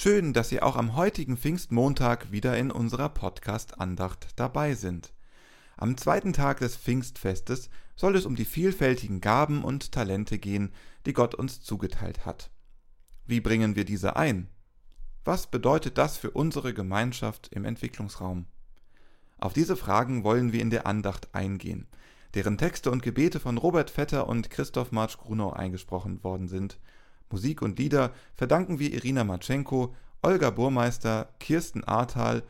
Schön, dass Sie auch am heutigen Pfingstmontag wieder in unserer Podcast-Andacht dabei sind. Am zweiten Tag des Pfingstfestes soll es um die vielfältigen Gaben und Talente gehen, die Gott uns zugeteilt hat. Wie bringen wir diese ein? Was bedeutet das für unsere Gemeinschaft im Entwicklungsraum? Auf diese Fragen wollen wir in der Andacht eingehen, deren Texte und Gebete von Robert Vetter und Christoph Marsch Grunau eingesprochen worden sind – Musik und Lieder verdanken wir Irina Matschenko, Olga Burmeister, Kirsten Ahrtal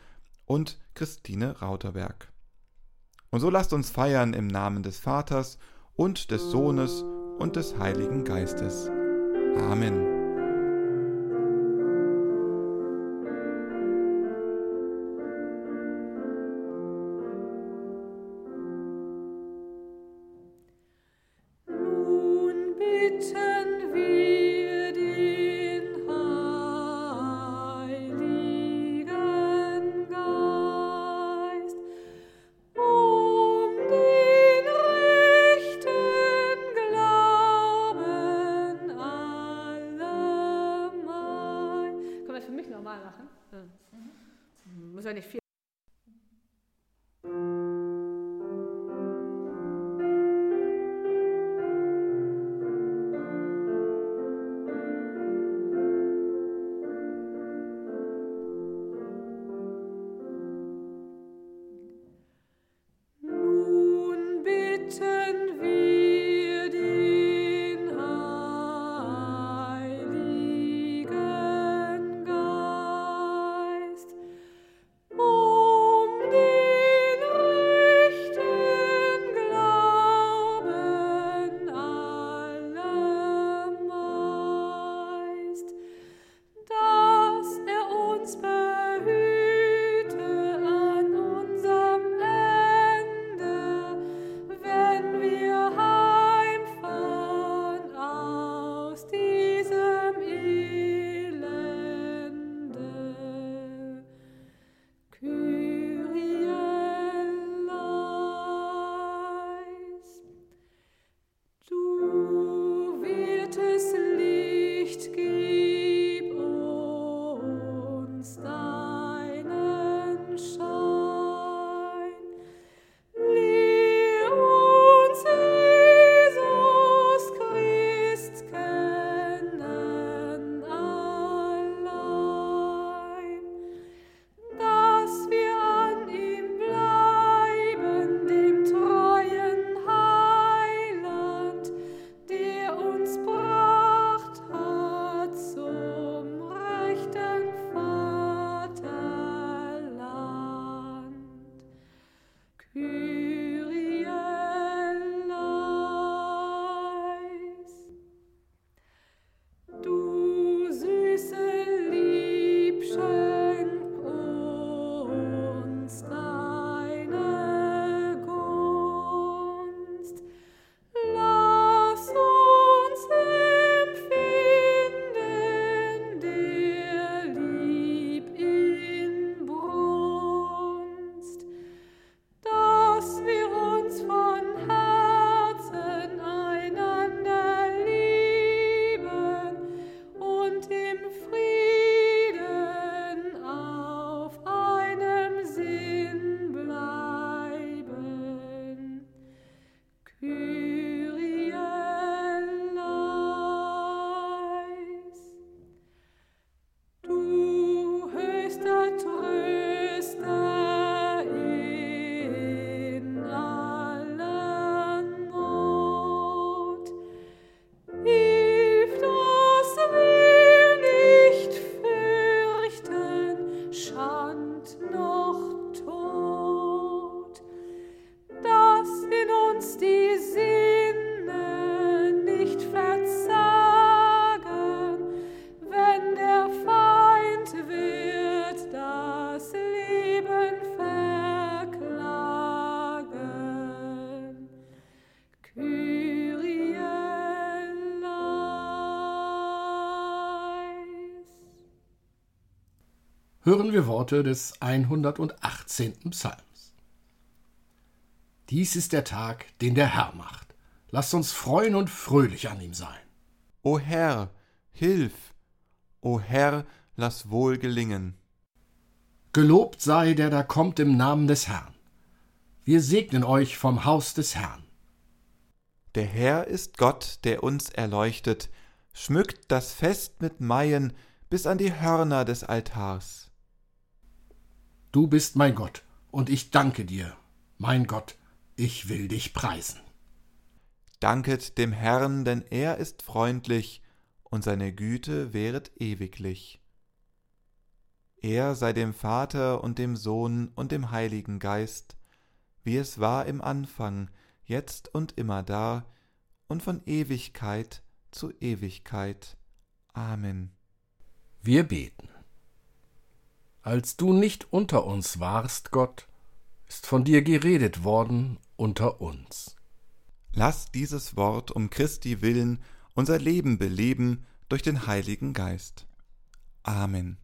und Christine Rauterberg. Und so lasst uns feiern im Namen des Vaters und des Sohnes und des Heiligen Geistes. Amen. Hören wir Worte des 118. Psalms. Dies ist der Tag, den der Herr macht. Lasst uns freuen und fröhlich an ihm sein. O Herr, hilf! O Herr, lass wohl gelingen. Gelobt sei, der da kommt im Namen des Herrn. Wir segnen euch vom Haus des Herrn. Der Herr ist Gott, der uns erleuchtet, schmückt das Fest mit Maien bis an die Hörner des Altars. Du bist mein Gott, und ich danke dir, mein Gott, ich will dich preisen. Danket dem Herrn, denn er ist freundlich, und seine Güte währet ewiglich. Er sei dem Vater und dem Sohn und dem Heiligen Geist, wie es war im Anfang, jetzt und immer da und von Ewigkeit zu Ewigkeit. Amen. Wir beten. Als du nicht unter uns warst, Gott, ist von dir geredet worden unter uns. Lass dieses Wort um Christi willen unser Leben beleben durch den Heiligen Geist. Amen.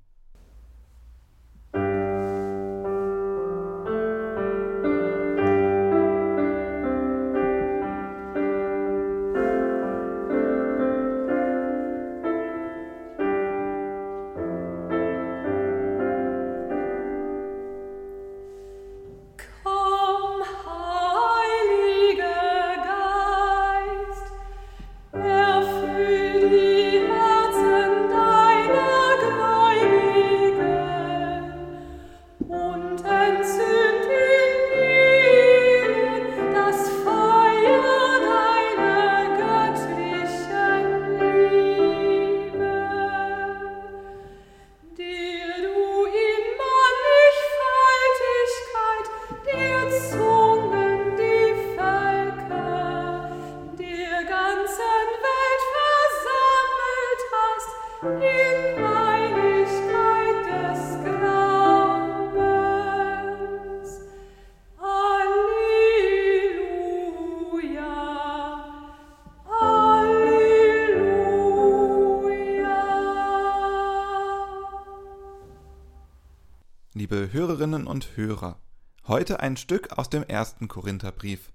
Und Hörer, heute ein Stück aus dem ersten Korintherbrief.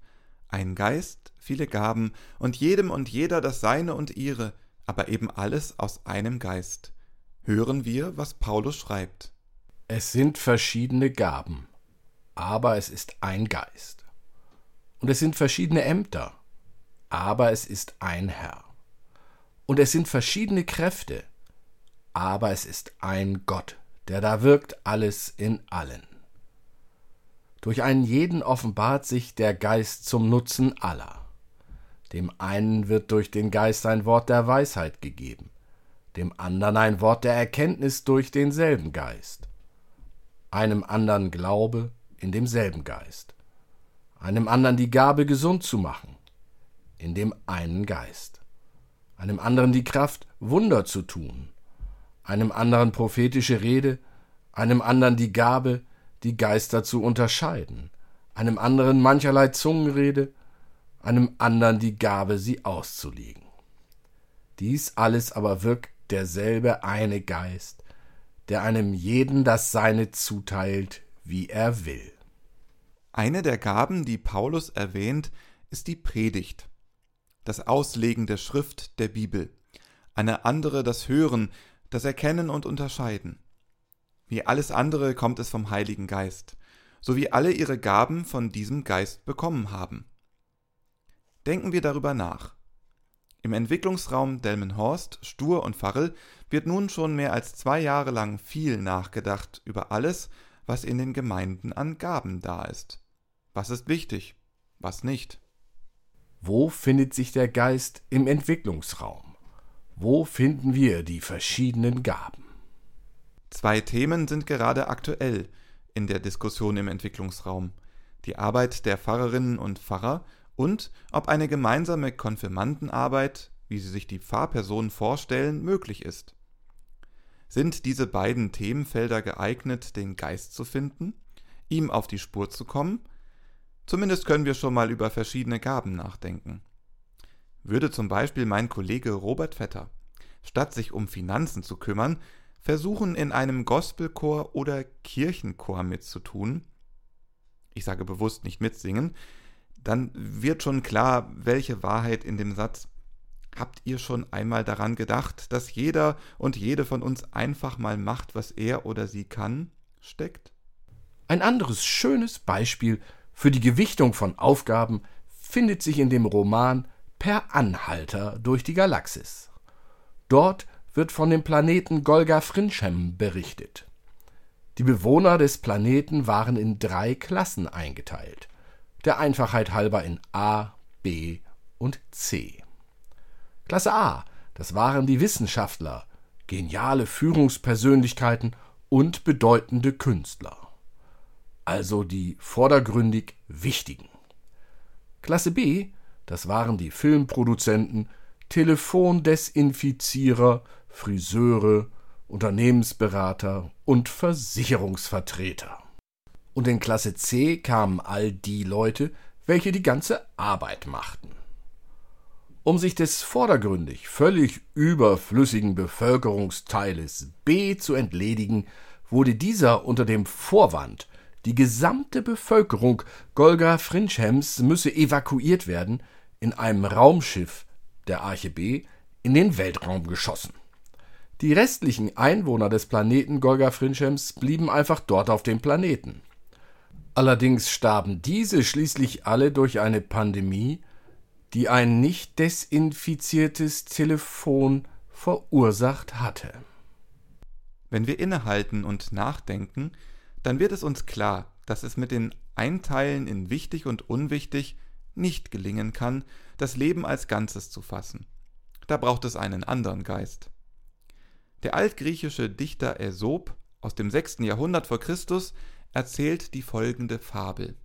Ein Geist, viele Gaben und jedem und jeder das Seine und ihre, aber eben alles aus einem Geist. Hören wir, was Paulus schreibt. Es sind verschiedene Gaben, aber es ist ein Geist. Und es sind verschiedene Ämter, aber es ist ein Herr. Und es sind verschiedene Kräfte, aber es ist ein Gott der da wirkt alles in allen. Durch einen jeden offenbart sich der Geist zum Nutzen aller. Dem einen wird durch den Geist ein Wort der Weisheit gegeben, dem anderen ein Wort der Erkenntnis durch denselben Geist, einem anderen Glaube in demselben Geist, einem anderen die Gabe gesund zu machen, in dem einen Geist, einem anderen die Kraft, Wunder zu tun, einem anderen prophetische Rede, einem anderen die Gabe, die Geister zu unterscheiden, einem anderen mancherlei Zungenrede, einem anderen die Gabe, sie auszulegen. Dies alles aber wirkt derselbe eine Geist, der einem jeden das Seine zuteilt, wie er will. Eine der Gaben, die Paulus erwähnt, ist die Predigt, das Auslegen der Schrift der Bibel, eine andere das Hören, das Erkennen und Unterscheiden. Wie alles andere kommt es vom Heiligen Geist, so wie alle ihre Gaben von diesem Geist bekommen haben. Denken wir darüber nach. Im Entwicklungsraum Delmenhorst, Stur und Farrel wird nun schon mehr als zwei Jahre lang viel nachgedacht über alles, was in den Gemeinden an Gaben da ist. Was ist wichtig, was nicht? Wo findet sich der Geist im Entwicklungsraum? Wo finden wir die verschiedenen Gaben? Zwei Themen sind gerade aktuell in der Diskussion im Entwicklungsraum. Die Arbeit der Pfarrerinnen und Pfarrer und ob eine gemeinsame Konfirmandenarbeit, wie sie sich die Pfarrpersonen vorstellen, möglich ist. Sind diese beiden Themenfelder geeignet, den Geist zu finden, ihm auf die Spur zu kommen? Zumindest können wir schon mal über verschiedene Gaben nachdenken würde zum Beispiel mein Kollege Robert Vetter, statt sich um Finanzen zu kümmern, versuchen, in einem Gospelchor oder Kirchenchor mitzutun, ich sage bewusst nicht mitsingen, dann wird schon klar, welche Wahrheit in dem Satz Habt ihr schon einmal daran gedacht, dass jeder und jede von uns einfach mal macht, was er oder sie kann, steckt? Ein anderes schönes Beispiel für die Gewichtung von Aufgaben findet sich in dem Roman Per Anhalter durch die Galaxis. Dort wird von dem Planeten Golga Frinchem berichtet. Die Bewohner des Planeten waren in drei Klassen eingeteilt, der Einfachheit halber in A, B und C. Klasse A, das waren die Wissenschaftler, geniale Führungspersönlichkeiten und bedeutende Künstler. Also die vordergründig Wichtigen. Klasse B, das waren die Filmproduzenten, Telefondesinfizierer, Friseure, Unternehmensberater und Versicherungsvertreter. Und in Klasse C kamen all die Leute, welche die ganze Arbeit machten. Um sich des vordergründig völlig überflüssigen Bevölkerungsteiles B zu entledigen, wurde dieser unter dem Vorwand, die gesamte Bevölkerung Golga Frinchems müsse evakuiert werden, in einem Raumschiff der Arche B in den Weltraum geschossen. Die restlichen Einwohner des Planeten Golga Frinchems blieben einfach dort auf dem Planeten. Allerdings starben diese schließlich alle durch eine Pandemie, die ein nicht desinfiziertes Telefon verursacht hatte. Wenn wir innehalten und nachdenken, dann wird es uns klar, dass es mit den Einteilen in wichtig und unwichtig nicht gelingen kann, das Leben als Ganzes zu fassen. Da braucht es einen anderen Geist. Der altgriechische Dichter Aesop aus dem 6. Jahrhundert vor Christus erzählt die folgende Fabel.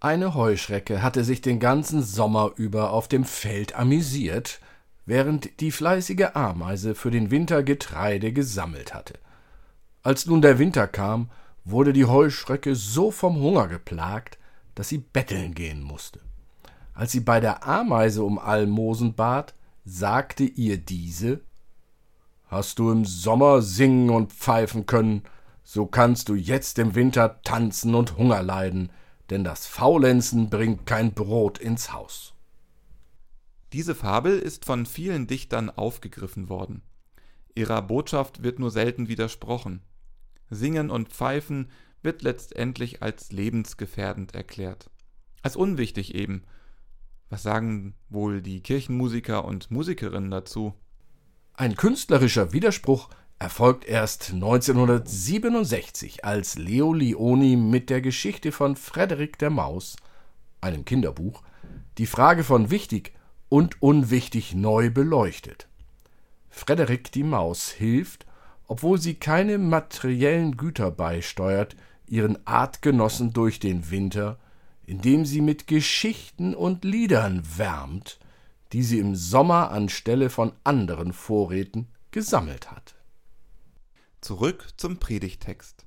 Eine Heuschrecke hatte sich den ganzen Sommer über auf dem Feld amüsiert, während die fleißige Ameise für den Winter Getreide gesammelt hatte. Als nun der Winter kam, wurde die Heuschrecke so vom Hunger geplagt, dass sie betteln gehen musste. Als sie bei der Ameise um Almosen bat, sagte ihr diese Hast du im Sommer singen und pfeifen können, so kannst du jetzt im Winter tanzen und Hunger leiden, denn das Faulenzen bringt kein Brot ins Haus. Diese Fabel ist von vielen Dichtern aufgegriffen worden. Ihrer Botschaft wird nur selten widersprochen. Singen und Pfeifen wird letztendlich als lebensgefährdend erklärt. Als unwichtig eben. Was sagen wohl die Kirchenmusiker und Musikerinnen dazu? Ein künstlerischer Widerspruch erfolgt erst 1967, als Leo Lioni mit der Geschichte von Frederik der Maus, einem Kinderbuch, die Frage von wichtig und unwichtig neu beleuchtet. Frederik die Maus hilft, obwohl sie keine materiellen Güter beisteuert, ihren Artgenossen durch den Winter, indem sie mit Geschichten und Liedern wärmt, die sie im Sommer anstelle von anderen Vorräten gesammelt hat. Zurück zum Predigtext.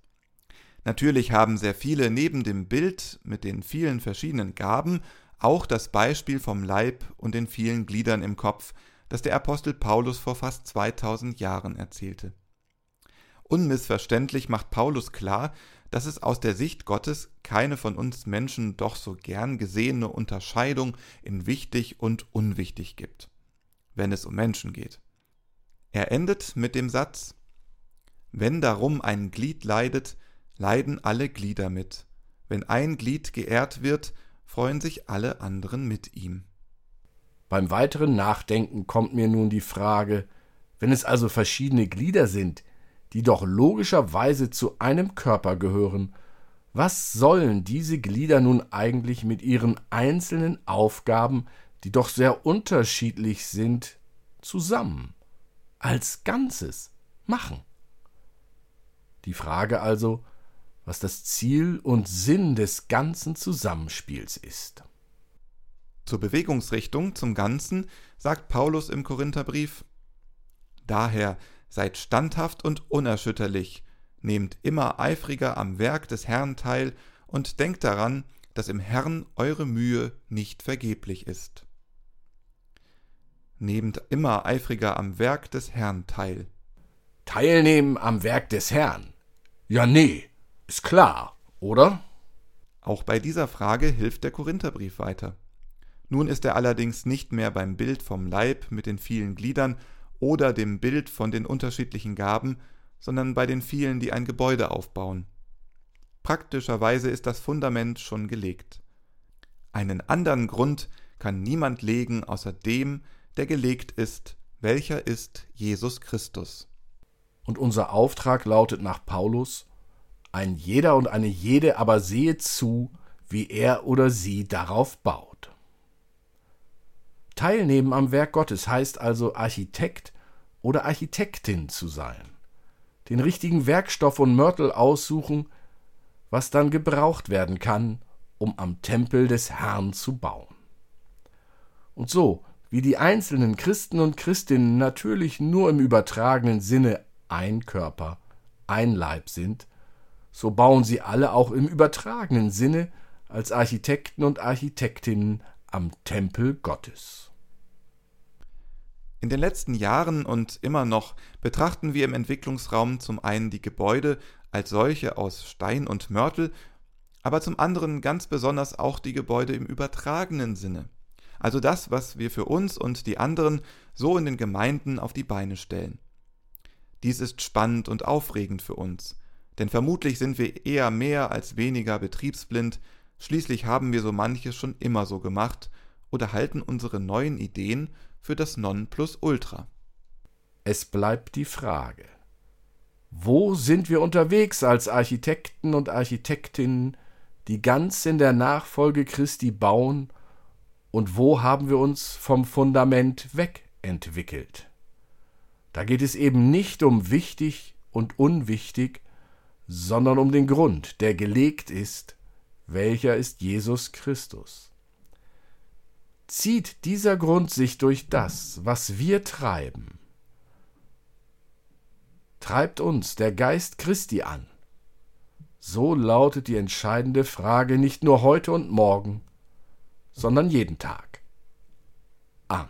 Natürlich haben sehr viele neben dem Bild mit den vielen verschiedenen Gaben auch das Beispiel vom Leib und den vielen Gliedern im Kopf, das der Apostel Paulus vor fast 2000 Jahren erzählte. Unmissverständlich macht Paulus klar, dass es aus der Sicht Gottes keine von uns Menschen doch so gern gesehene Unterscheidung in wichtig und unwichtig gibt, wenn es um Menschen geht. Er endet mit dem Satz Wenn darum ein Glied leidet, leiden alle Glieder mit. Wenn ein Glied geehrt wird, freuen sich alle anderen mit ihm. Beim weiteren Nachdenken kommt mir nun die Frage, wenn es also verschiedene Glieder sind, die doch logischerweise zu einem Körper gehören, was sollen diese Glieder nun eigentlich mit ihren einzelnen Aufgaben, die doch sehr unterschiedlich sind, zusammen, als Ganzes machen? Die Frage also, was das Ziel und Sinn des ganzen Zusammenspiels ist. Zur Bewegungsrichtung, zum Ganzen, sagt Paulus im Korintherbrief Daher seid standhaft und unerschütterlich, nehmt immer eifriger am Werk des Herrn teil und denkt daran, dass im Herrn eure Mühe nicht vergeblich ist. Nehmt immer eifriger am Werk des Herrn teil. Teilnehmen am Werk des Herrn? Ja, nee, ist klar, oder? Auch bei dieser Frage hilft der Korintherbrief weiter. Nun ist er allerdings nicht mehr beim Bild vom Leib mit den vielen Gliedern oder dem Bild von den unterschiedlichen Gaben, sondern bei den vielen, die ein Gebäude aufbauen. Praktischerweise ist das Fundament schon gelegt. Einen anderen Grund kann niemand legen außer dem, der gelegt ist, welcher ist Jesus Christus. Und unser Auftrag lautet nach Paulus, ein jeder und eine jede aber sehe zu, wie er oder sie darauf baut. Teilnehmen am Werk Gottes heißt also Architekt oder Architektin zu sein, den richtigen Werkstoff und Mörtel aussuchen, was dann gebraucht werden kann, um am Tempel des Herrn zu bauen. Und so, wie die einzelnen Christen und Christinnen natürlich nur im übertragenen Sinne ein Körper, ein Leib sind, so bauen sie alle auch im übertragenen Sinne als Architekten und Architektinnen am Tempel Gottes. In den letzten Jahren und immer noch betrachten wir im Entwicklungsraum zum einen die Gebäude als solche aus Stein und Mörtel, aber zum anderen ganz besonders auch die Gebäude im übertragenen Sinne, also das, was wir für uns und die anderen so in den Gemeinden auf die Beine stellen. Dies ist spannend und aufregend für uns, denn vermutlich sind wir eher mehr als weniger betriebsblind, schließlich haben wir so manches schon immer so gemacht oder halten unsere neuen Ideen für das Nonplusultra. Es bleibt die Frage, wo sind wir unterwegs als Architekten und Architektinnen, die ganz in der Nachfolge Christi bauen, und wo haben wir uns vom Fundament wegentwickelt? Da geht es eben nicht um wichtig und unwichtig, sondern um den Grund, der gelegt ist, welcher ist Jesus Christus. Zieht dieser Grund sich durch das, was wir treiben, treibt uns der Geist Christi an. So lautet die entscheidende Frage nicht nur heute und morgen, sondern jeden Tag. Amen.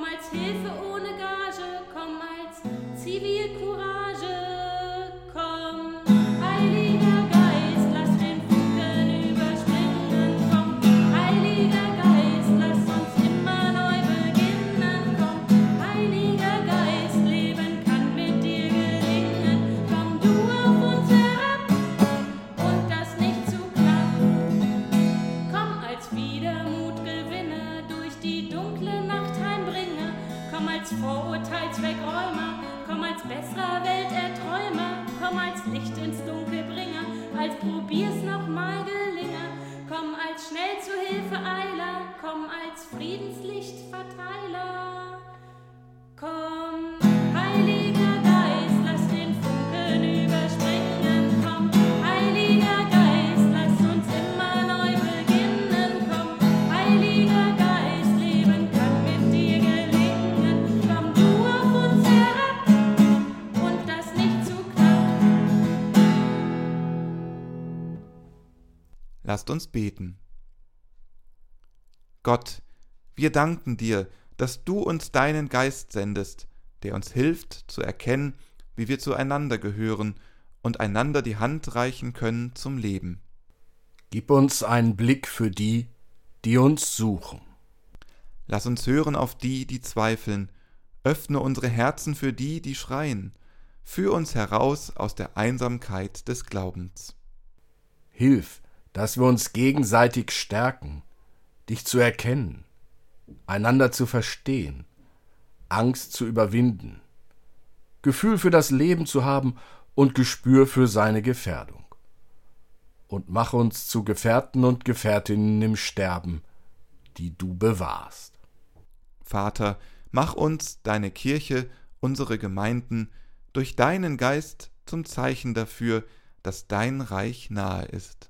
Komm als Lasst uns beten. Gott, wir danken dir, dass du uns deinen Geist sendest, der uns hilft zu erkennen, wie wir zueinander gehören und einander die Hand reichen können zum Leben. Gib uns einen Blick für die, die uns suchen. Lass uns hören auf die, die zweifeln. Öffne unsere Herzen für die, die schreien. Führ uns heraus aus der Einsamkeit des Glaubens. Hilf, dass wir uns gegenseitig stärken, dich zu erkennen, einander zu verstehen, Angst zu überwinden, Gefühl für das Leben zu haben und Gespür für seine Gefährdung. Und mach uns zu Gefährten und Gefährtinnen im Sterben, die du bewahrst. Vater, mach uns, deine Kirche, unsere Gemeinden, durch deinen Geist zum Zeichen dafür, dass dein Reich nahe ist.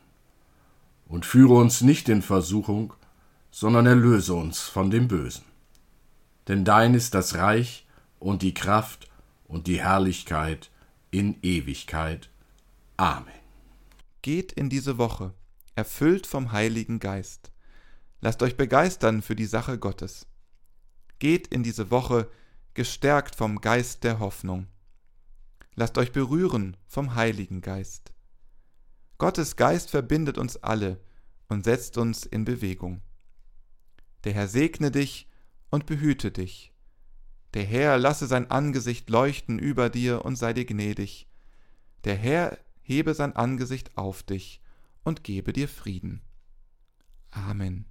Und führe uns nicht in Versuchung, sondern erlöse uns von dem Bösen. Denn dein ist das Reich und die Kraft und die Herrlichkeit in Ewigkeit. Amen. Geht in diese Woche, erfüllt vom Heiligen Geist. Lasst euch begeistern für die Sache Gottes. Geht in diese Woche gestärkt vom Geist der Hoffnung. Lasst euch berühren vom Heiligen Geist. Gottes Geist verbindet uns alle und setzt uns in Bewegung. Der Herr segne dich und behüte dich. Der Herr lasse sein Angesicht leuchten über dir und sei dir gnädig. Der Herr hebe sein Angesicht auf dich und gebe dir Frieden. Amen.